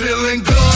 feeling good.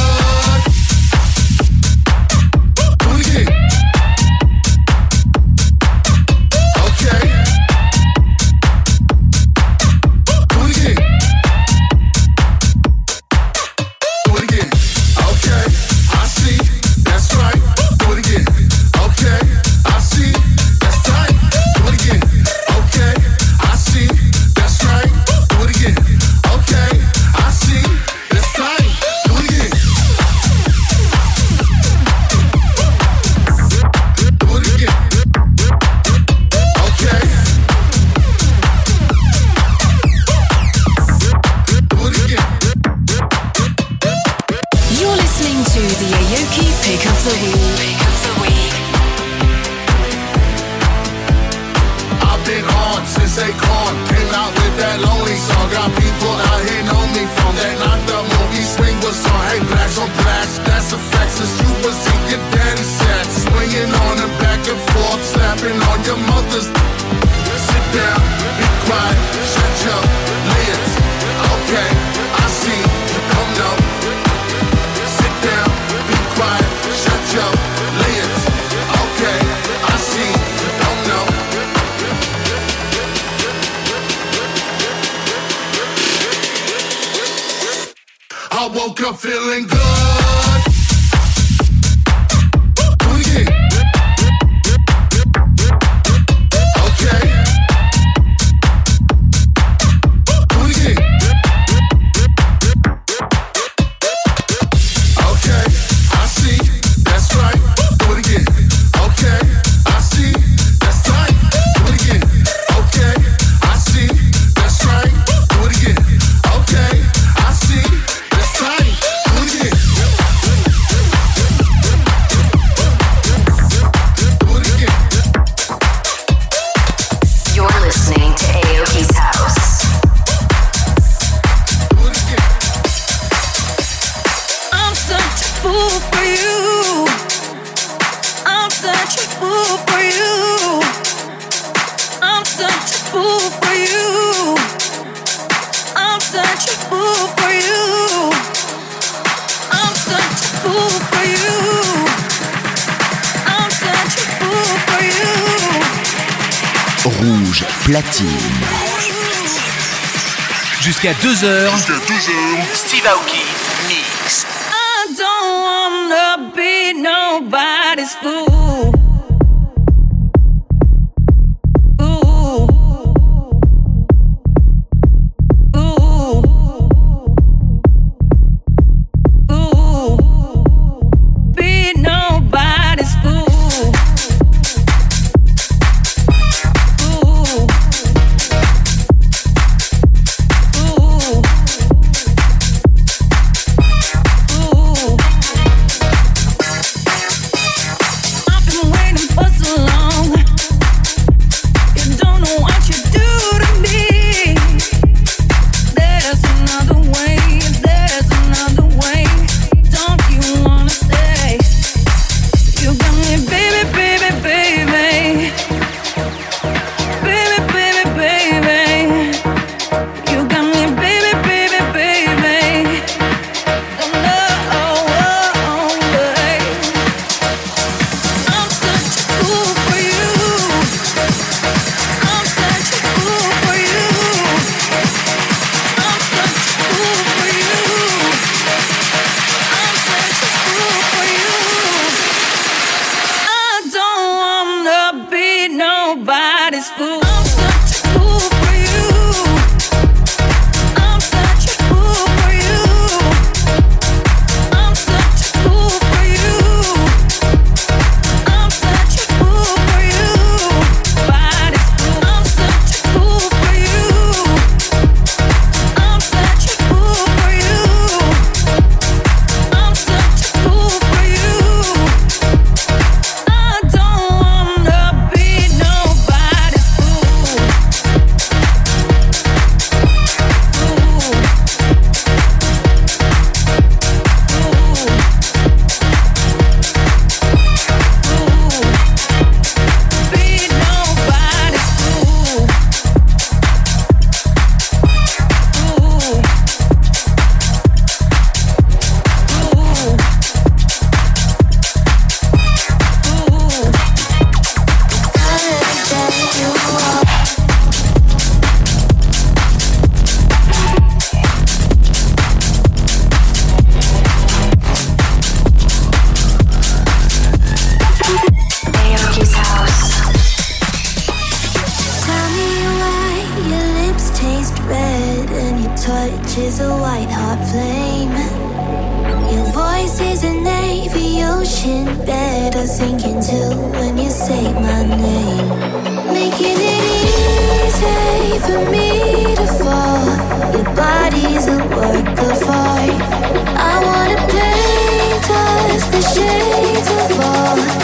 Touch is a white hot flame. Your voice is a navy ocean bed. I sink into when you say my name. Making it easy for me to fall. Your body's a work of art. I wanna paint us the shades of all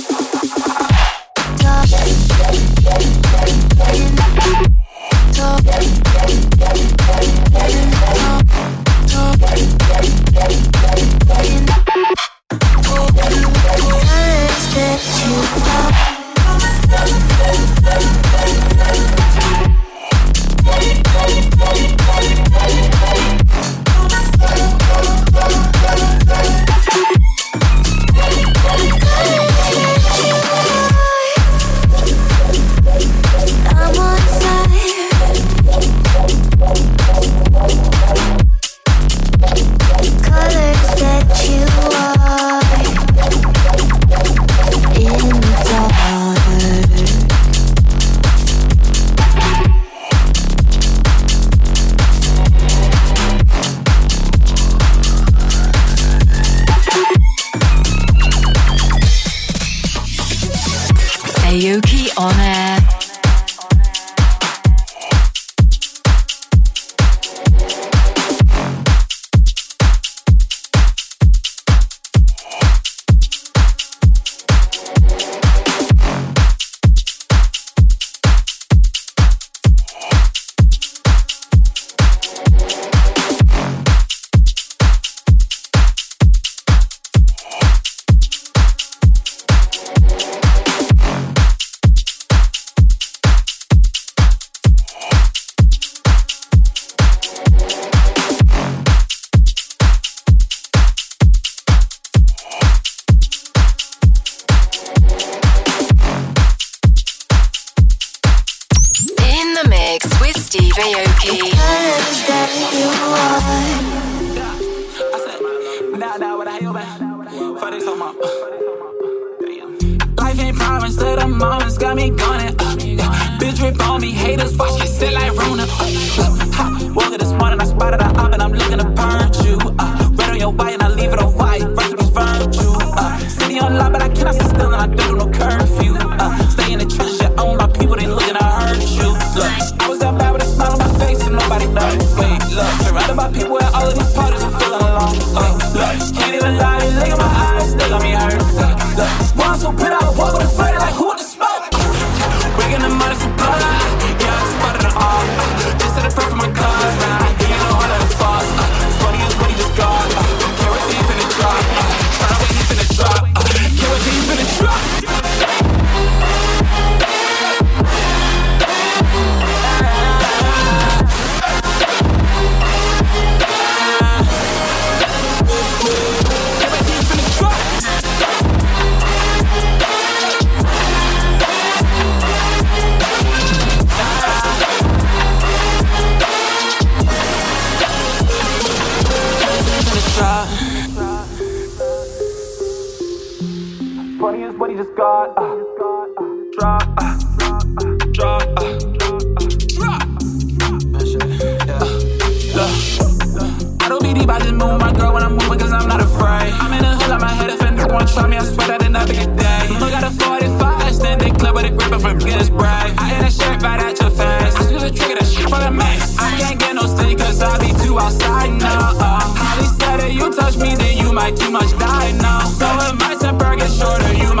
This, I'm up. Life ain't promised to the moments, got me gunning. Uh, yeah. Bitch rip on me, haters watch me sit like Rona. Uh, woke this morning, I spotted her up and I'm looking to purge you. Uh, red on your white and I leave it on white. First it's virtue. Uh, city on lock, but I cannot sit still and I do right now. Uh, Holly said that you touch me, then you might too much die now. So if my temper gets shorter, you might.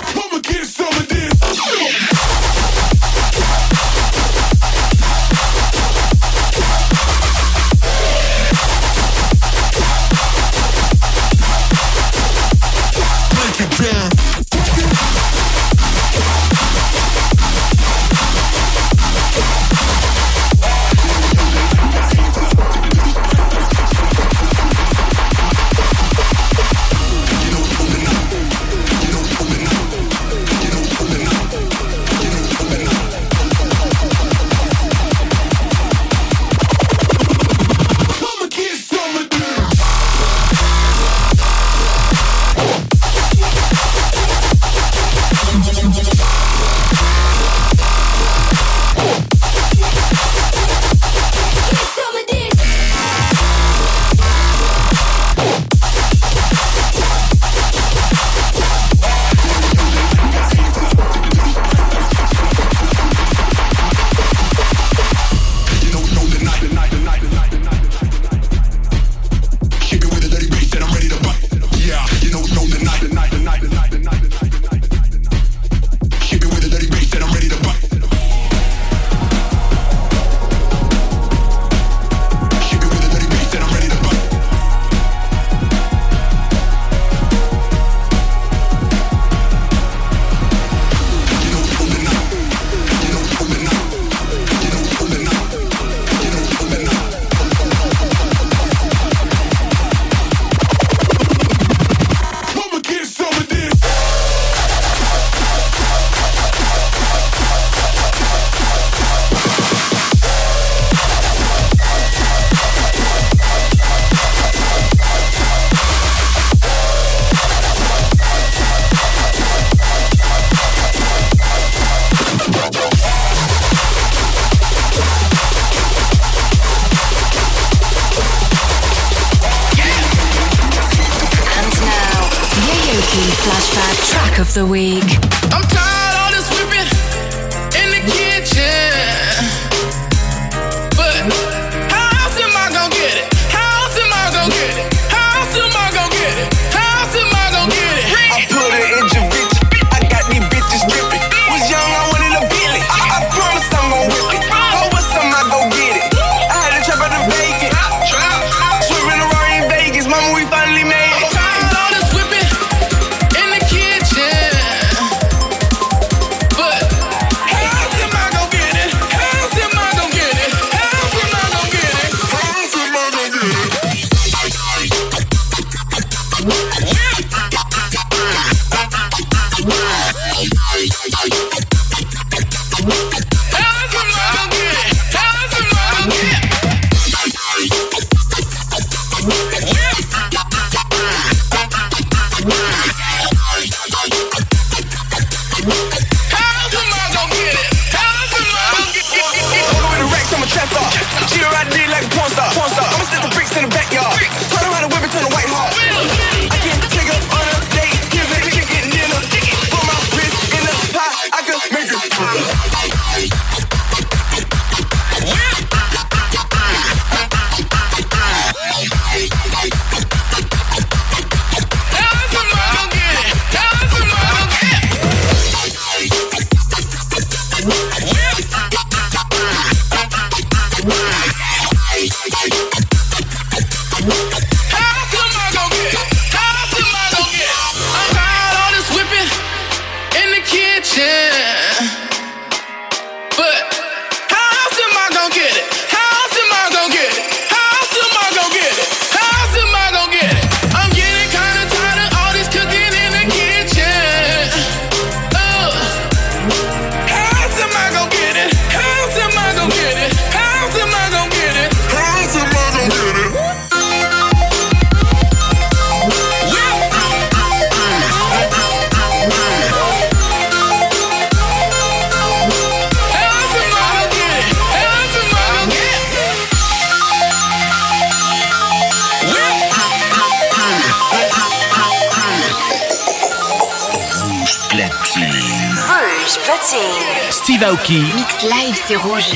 Steve Aoki. Mix live, c'est rouge.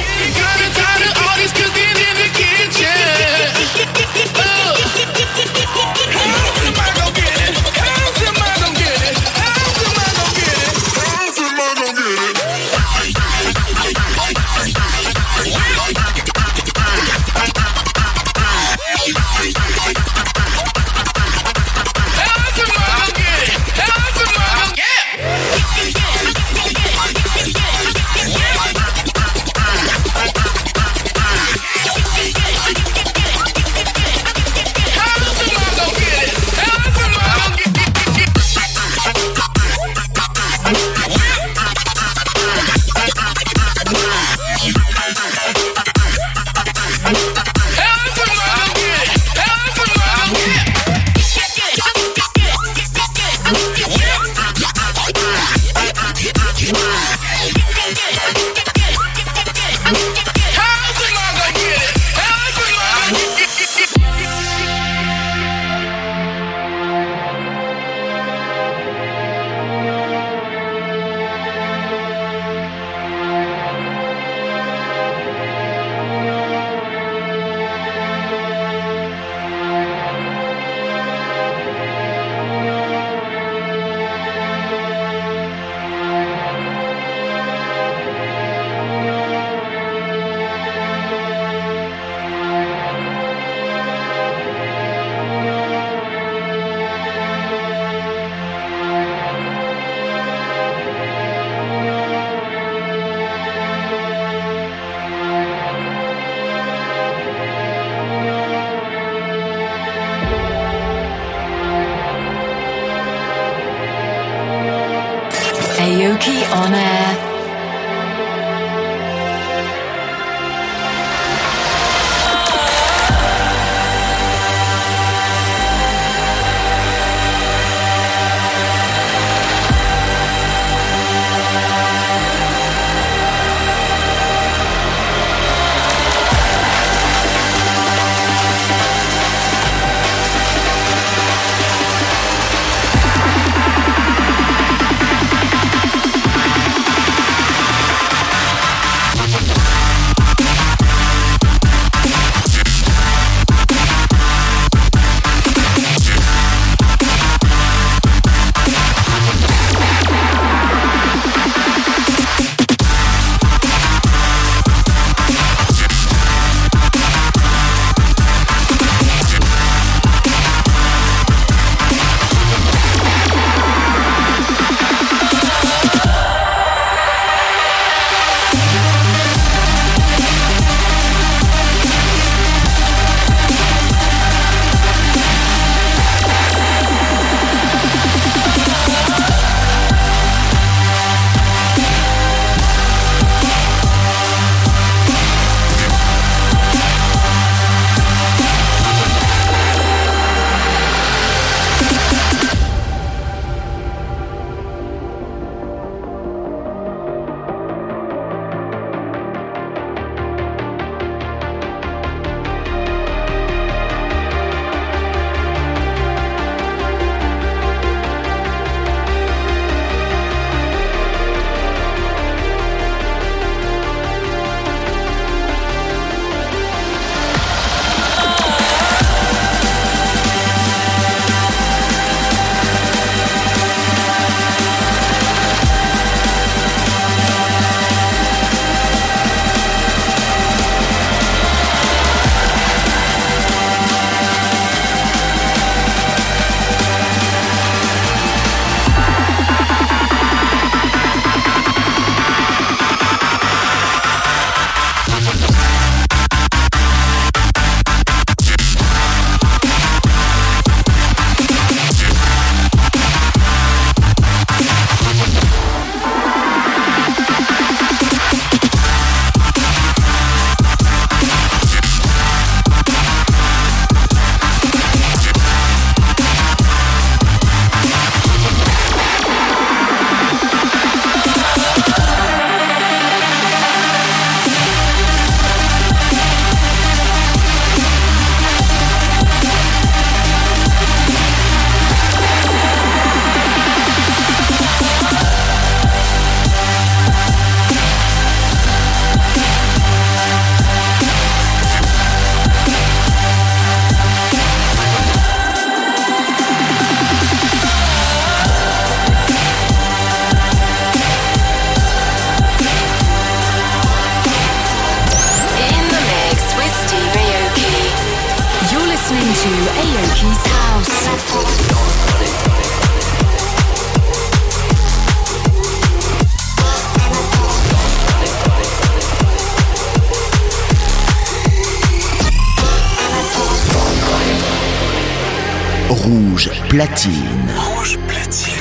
Rouge platine. Rouge platine.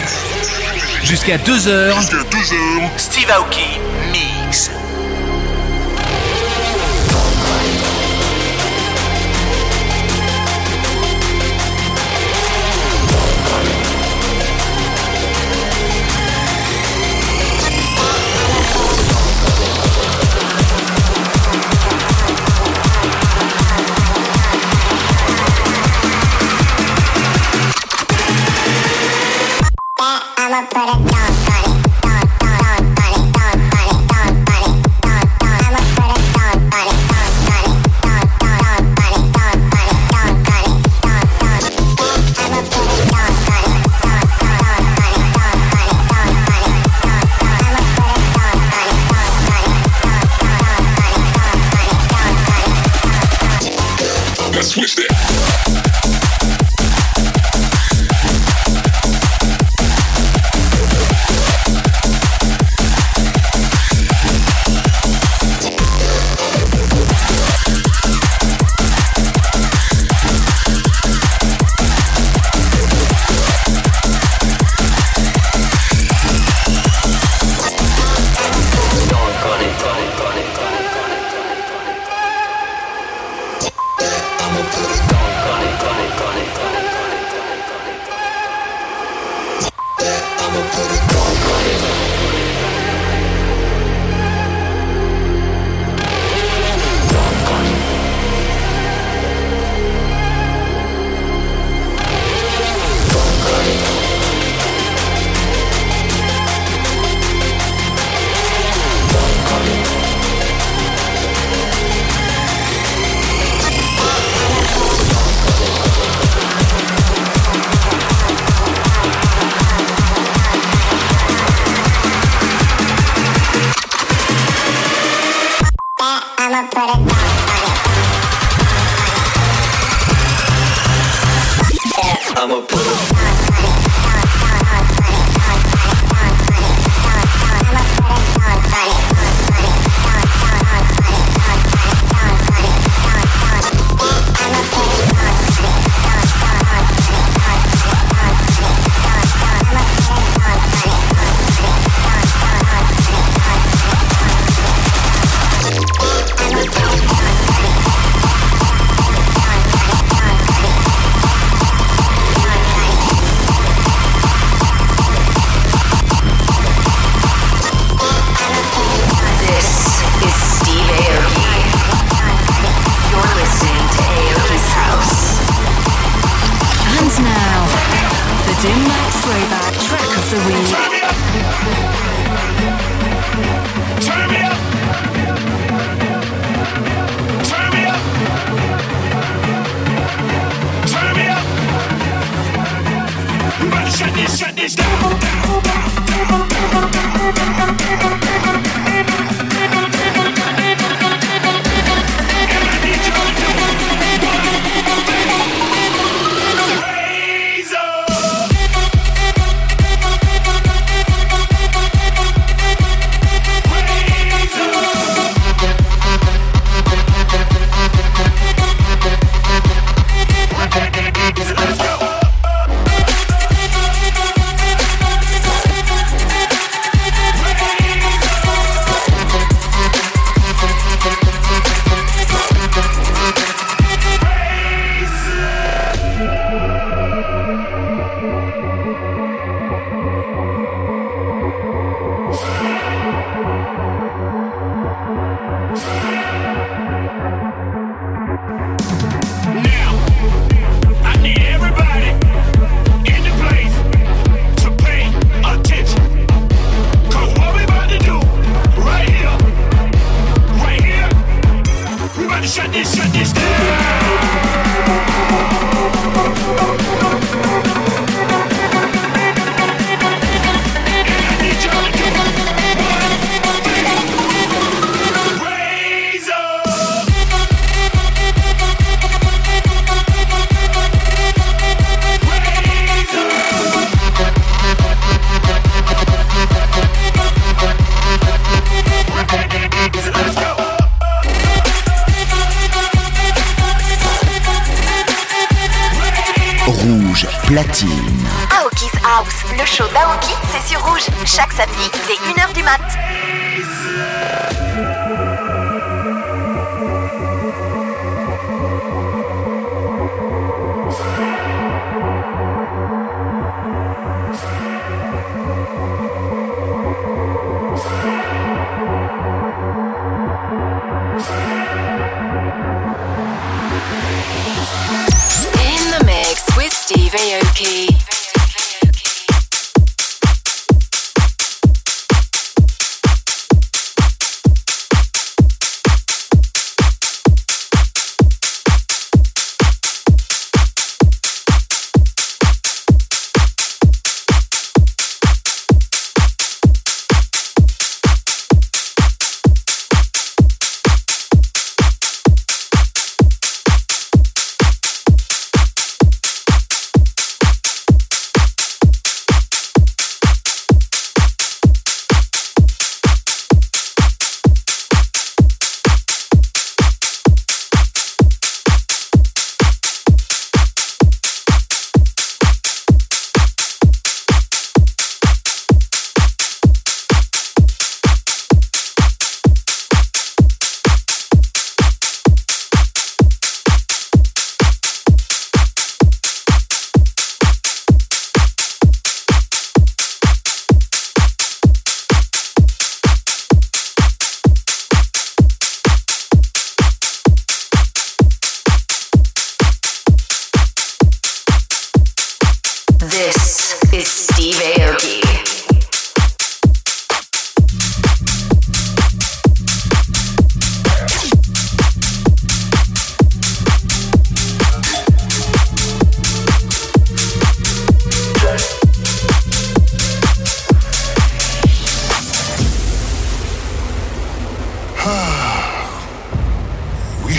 Jusqu'à 2h. Jusqu'à 2h. Steve Aoki, me.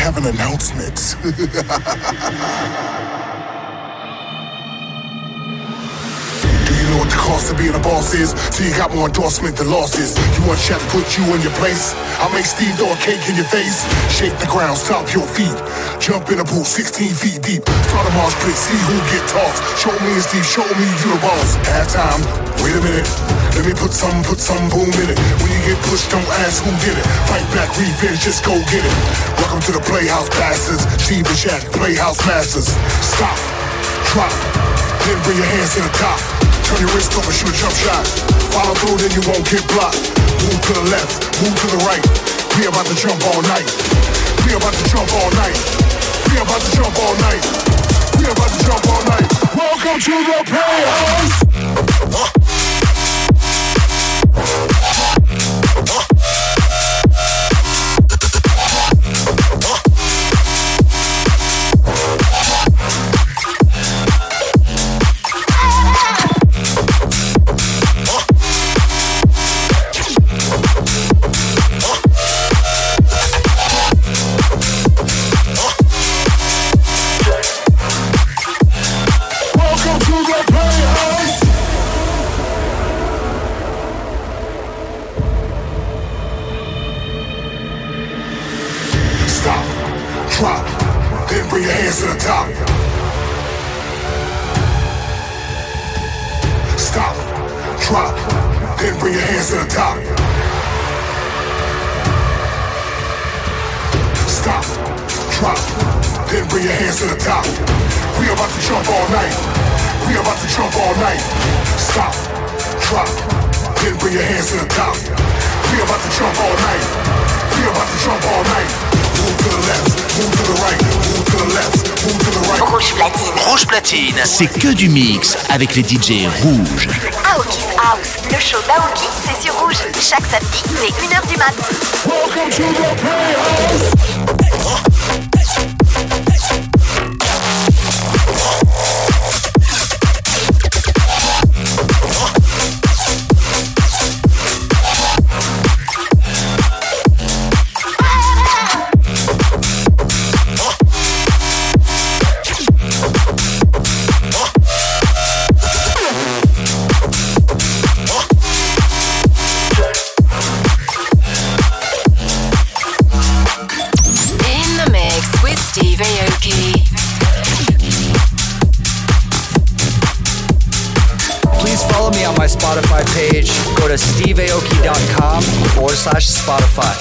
Have an announcement. Do you know what the cost of being a boss is? Till you got more endorsement than losses. You want Shaq to put you in your place? I'll make Steve throw a cake in your face. Shake the ground, stop your feet. Jump in a pool 16 feet deep. Start a mosh pit, see who get tossed. Show me Steve, show me you the boss. Half time, wait a minute. Let me put some, put some boom in it. When you get pushed, don't ask who did it. Fight back, revenge, just go get it. Welcome to the Playhouse Bastards. And Shaq, Playhouse Masters. Stop, drop, then bring your hands to the top. Turn your wrist over, shoot a jump shot. Follow through, then you won't get blocked. Move to the left, move to the right. We about to jump all night. We about to jump all night. We about to jump all night. We about to jump all night. Welcome to the playhouse. About to jump all night. We about to jump all night. Stop, drop, then bring your hands to the top. We about to jump all night. We about to jump all night. Move to the left, move to the right, move to the left, move to the right. Rouge platine. Rouge platine, c'est que du mix avec les DJ rouges. Aoki's House, le show d'Aoki, c'est sur rouge. Chaque samedi, dès 1h du mat. Welcome to the playhouse. to steveaoki.com forward slash Spotify.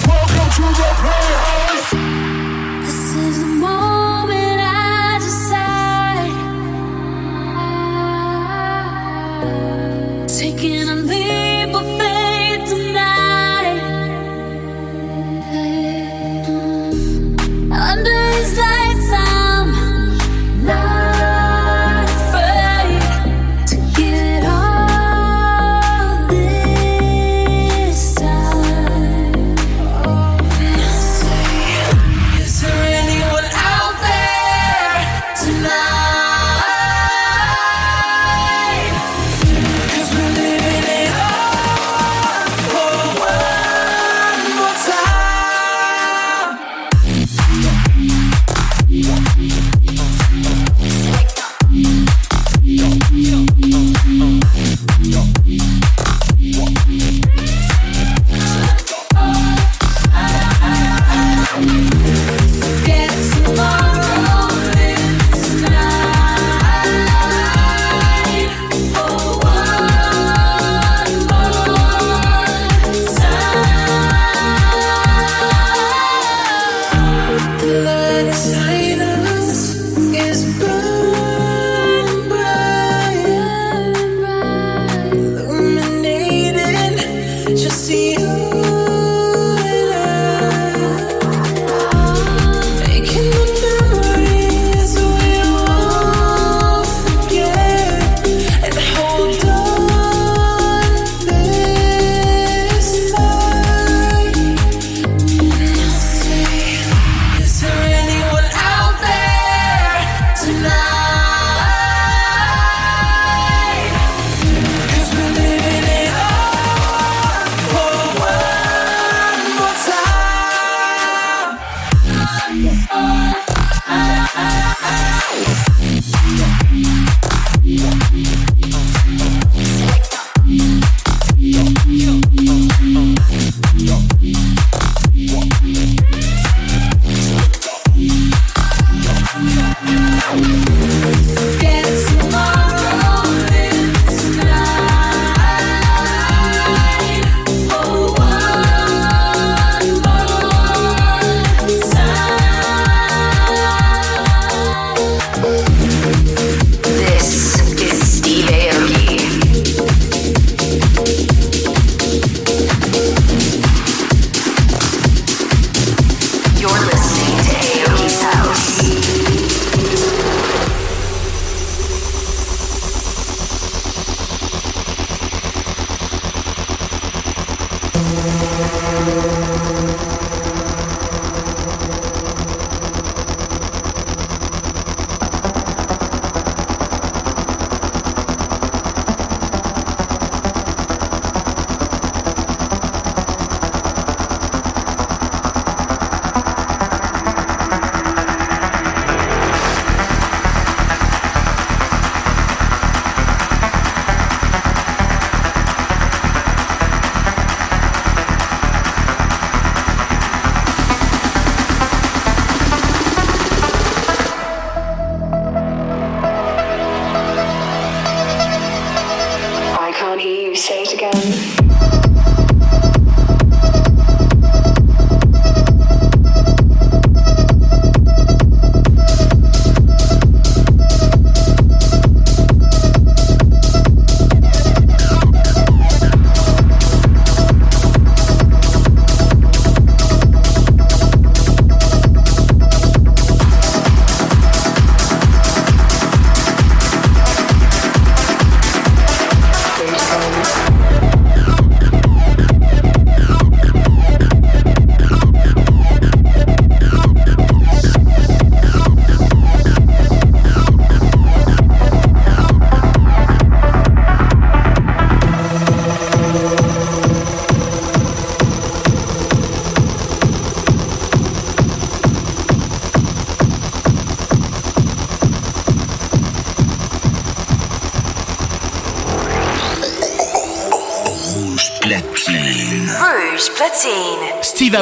Steve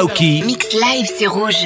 Mix live, c'est rouge.